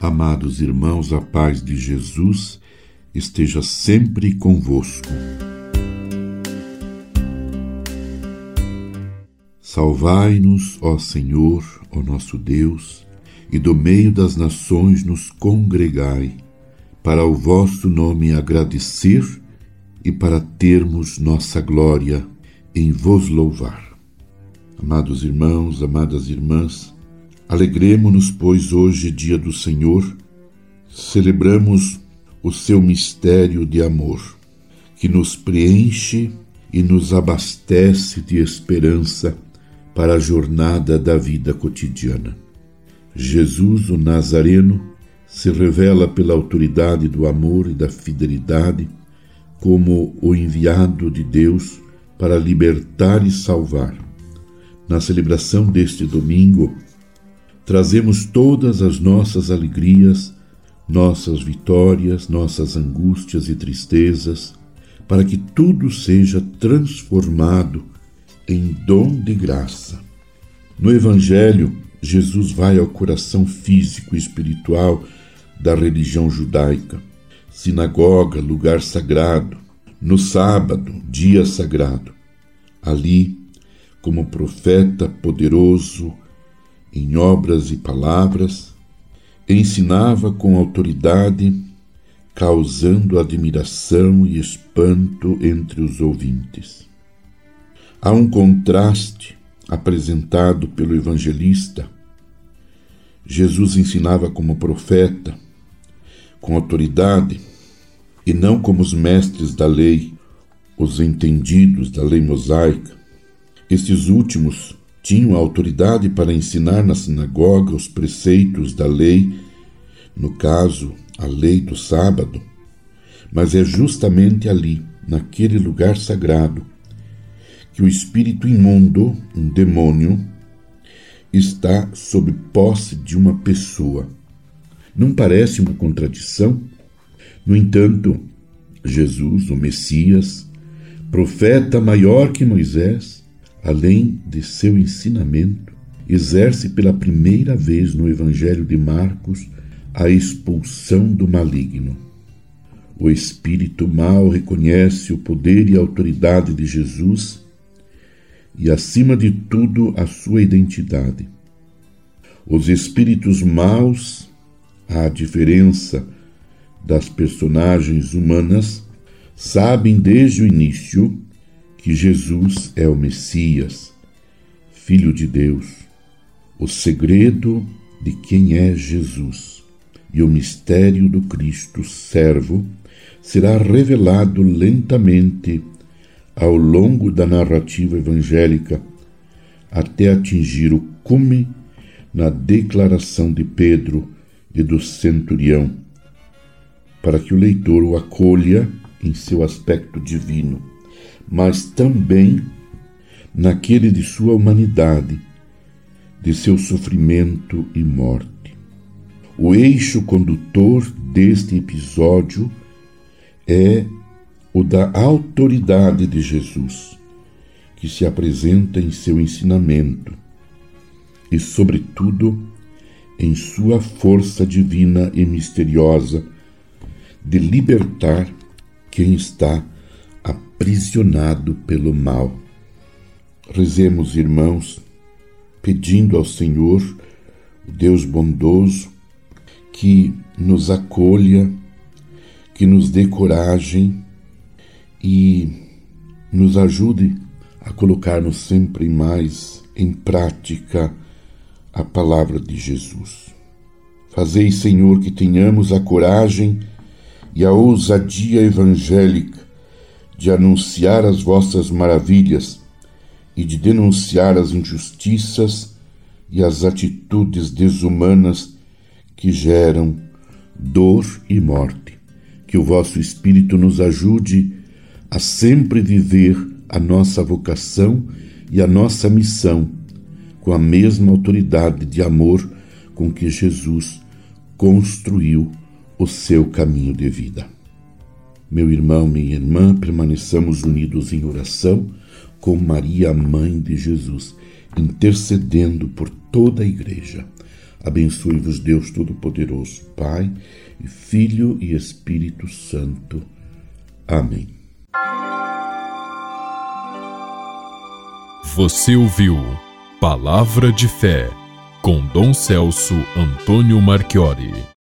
Amados irmãos, a paz de Jesus esteja sempre convosco. Salvai-nos, ó Senhor, ó nosso Deus, e do meio das nações nos congregai, para o vosso nome agradecer e para termos nossa glória em vos louvar. Amados irmãos, amadas irmãs, alegremo-nos, pois hoje, dia do Senhor, celebramos o seu mistério de amor, que nos preenche e nos abastece de esperança para a jornada da vida cotidiana. Jesus, o Nazareno, se revela pela autoridade do amor e da fidelidade como o enviado de Deus para libertar e salvar. Na celebração deste domingo, trazemos todas as nossas alegrias, nossas vitórias, nossas angústias e tristezas, para que tudo seja transformado em dom de graça. No Evangelho, Jesus vai ao coração físico e espiritual da religião judaica. Sinagoga, lugar sagrado. No sábado, dia sagrado. Ali, como profeta poderoso em obras e palavras, ensinava com autoridade, causando admiração e espanto entre os ouvintes. Há um contraste apresentado pelo evangelista. Jesus ensinava como profeta, com autoridade, e não como os mestres da lei, os entendidos da lei mosaica. Estes últimos tinham autoridade para ensinar na sinagoga os preceitos da lei, no caso, a lei do sábado, mas é justamente ali, naquele lugar sagrado, que o espírito imundo, um demônio, está sob posse de uma pessoa. Não parece uma contradição? No entanto, Jesus, o Messias, profeta maior que Moisés, além de seu ensinamento, exerce pela primeira vez no Evangelho de Marcos a expulsão do maligno. O espírito mau reconhece o poder e a autoridade de Jesus e, acima de tudo, a sua identidade. Os espíritos maus, à diferença das personagens humanas, sabem desde o início que Jesus é o Messias, Filho de Deus, o segredo de quem é Jesus e o mistério do Cristo Servo será revelado lentamente ao longo da narrativa evangélica até atingir o cume na declaração de Pedro e do centurião, para que o leitor o acolha em seu aspecto divino, mas também naquele de sua humanidade, de seu sofrimento e morte. O eixo condutor deste episódio é o da autoridade de Jesus, que se apresenta em seu ensinamento e, sobretudo, em sua força divina e misteriosa de libertar quem está aprisionado pelo mal. Rezemos, irmãos, pedindo ao Senhor, o Deus bondoso, que nos acolha, que nos dê coragem e nos ajude a colocarmos sempre mais em prática a palavra de Jesus. Fazei, Senhor, que tenhamos a coragem e a ousadia evangélica de anunciar as vossas maravilhas e de denunciar as injustiças e as atitudes desumanas que geram dor e morte. Que o vosso Espírito nos ajude a sempre viver a nossa vocação e a nossa missão com a mesma autoridade de amor com que Jesus construiu o seu caminho de vida. Meu irmão, minha irmã, permaneçamos unidos em oração com Maria, mãe de Jesus, intercedendo por toda a Igreja. Abençoe-vos Deus Todo-Poderoso, Pai, e Filho e Espírito Santo. Amém. Você ouviu Palavra de Fé com Dom Celso Antônio Marchiori.